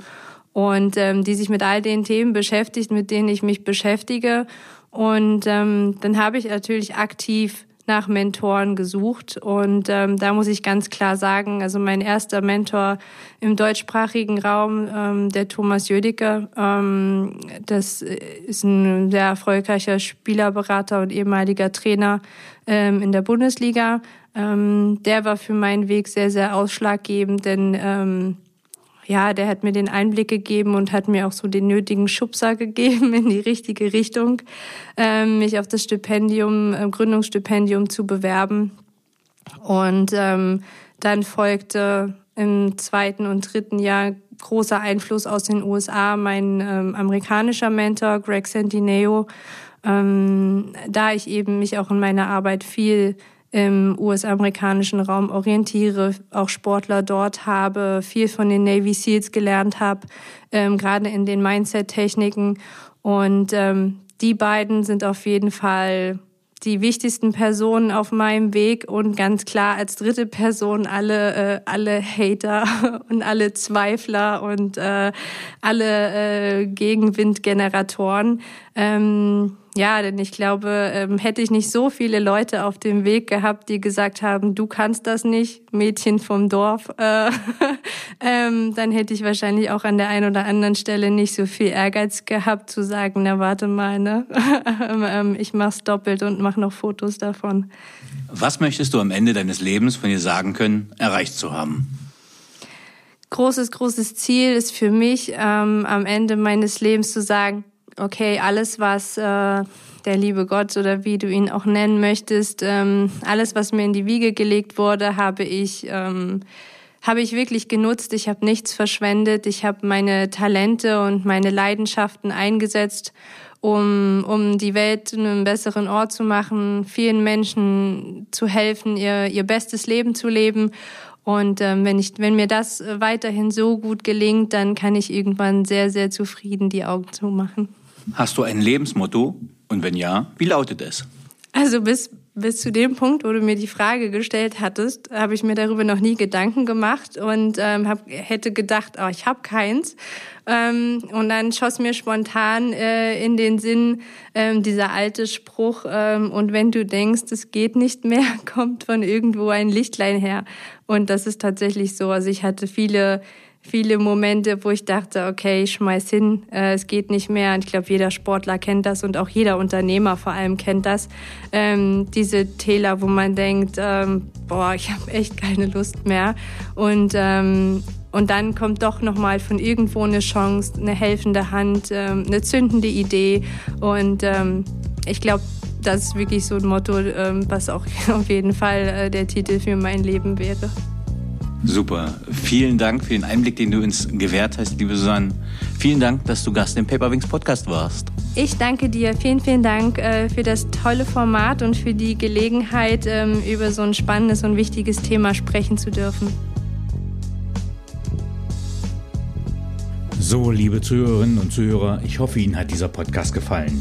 und ähm, die sich mit all den Themen beschäftigt, mit denen ich mich beschäftige. Und ähm, dann habe ich natürlich aktiv nach Mentoren gesucht und ähm, da muss ich ganz klar sagen, also mein erster Mentor im deutschsprachigen Raum, ähm, der Thomas Jödecke, ähm, das ist ein sehr erfolgreicher Spielerberater und ehemaliger Trainer ähm, in der Bundesliga. Ähm, der war für meinen Weg sehr, sehr ausschlaggebend, denn ähm, ja, der hat mir den Einblick gegeben und hat mir auch so den nötigen Schubser gegeben in die richtige Richtung, ähm, mich auf das Stipendium, äh, Gründungsstipendium zu bewerben. Und ähm, dann folgte im zweiten und dritten Jahr großer Einfluss aus den USA, mein ähm, amerikanischer Mentor Greg Santineo, ähm, da ich eben mich auch in meiner Arbeit viel im US-amerikanischen Raum orientiere, auch Sportler dort habe, viel von den Navy SEALs gelernt habe, ähm, gerade in den Mindset-Techniken. Und ähm, die beiden sind auf jeden Fall die wichtigsten Personen auf meinem Weg und ganz klar als dritte Person alle äh, alle Hater und alle Zweifler und äh, alle äh, Gegenwindgeneratoren. Ähm, ja, denn ich glaube, ähm, hätte ich nicht so viele Leute auf dem Weg gehabt, die gesagt haben, du kannst das nicht, Mädchen vom Dorf, äh, ähm, dann hätte ich wahrscheinlich auch an der einen oder anderen Stelle nicht so viel Ehrgeiz gehabt zu sagen, na warte mal, ne? ähm, ich mach's doppelt und mach noch Fotos davon. Was möchtest du am Ende deines Lebens von dir sagen können, erreicht zu haben? Großes, großes Ziel ist für mich, ähm, am Ende meines Lebens zu sagen, okay, alles, was äh, der liebe Gott oder wie du ihn auch nennen möchtest, ähm, alles, was mir in die Wiege gelegt wurde, habe ich, ähm, habe ich wirklich genutzt. Ich habe nichts verschwendet. Ich habe meine Talente und meine Leidenschaften eingesetzt um, um die Welt zu einem besseren Ort zu machen, vielen Menschen zu helfen, ihr, ihr bestes Leben zu leben. Und ähm, wenn, ich, wenn mir das weiterhin so gut gelingt, dann kann ich irgendwann sehr, sehr zufrieden die Augen zumachen. Hast du ein Lebensmotto? Und wenn ja, wie lautet es? Also bis, bis zu dem Punkt, wo du mir die Frage gestellt hattest, habe ich mir darüber noch nie Gedanken gemacht und ähm, hab, hätte gedacht, oh, ich habe keins. Ähm, und dann schoss mir spontan äh, in den Sinn ähm, dieser alte Spruch, ähm, und wenn du denkst, es geht nicht mehr, kommt von irgendwo ein Lichtlein her. Und das ist tatsächlich so. Also ich hatte viele viele Momente, wo ich dachte, okay, ich schmeiß hin, äh, es geht nicht mehr. Und ich glaube, jeder Sportler kennt das und auch jeder Unternehmer vor allem kennt das. Ähm, diese Täler, wo man denkt, ähm, boah, ich habe echt keine Lust mehr. Und ähm, und dann kommt doch noch mal von irgendwo eine Chance, eine helfende Hand, ähm, eine zündende Idee. Und ähm, ich glaube, das ist wirklich so ein Motto, ähm, was auch auf jeden Fall äh, der Titel für mein Leben wäre. Super. Vielen Dank für den Einblick, den du uns gewährt hast, liebe Susanne. Vielen Dank, dass du Gast im Paperwings Podcast warst. Ich danke dir. Vielen, vielen Dank äh, für das tolle Format und für die Gelegenheit, ähm, über so ein spannendes und wichtiges Thema sprechen zu dürfen. So, liebe Zuhörerinnen und Zuhörer, ich hoffe, Ihnen hat dieser Podcast gefallen.